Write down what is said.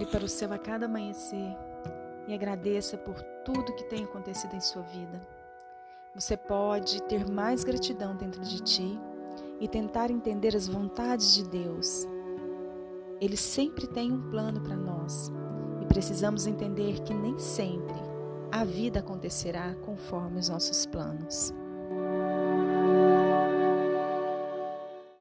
olhe para o céu a cada amanhecer e agradeça por tudo que tem acontecido em sua vida. Você pode ter mais gratidão dentro de ti e tentar entender as vontades de Deus. Ele sempre tem um plano para nós e precisamos entender que nem sempre a vida acontecerá conforme os nossos planos.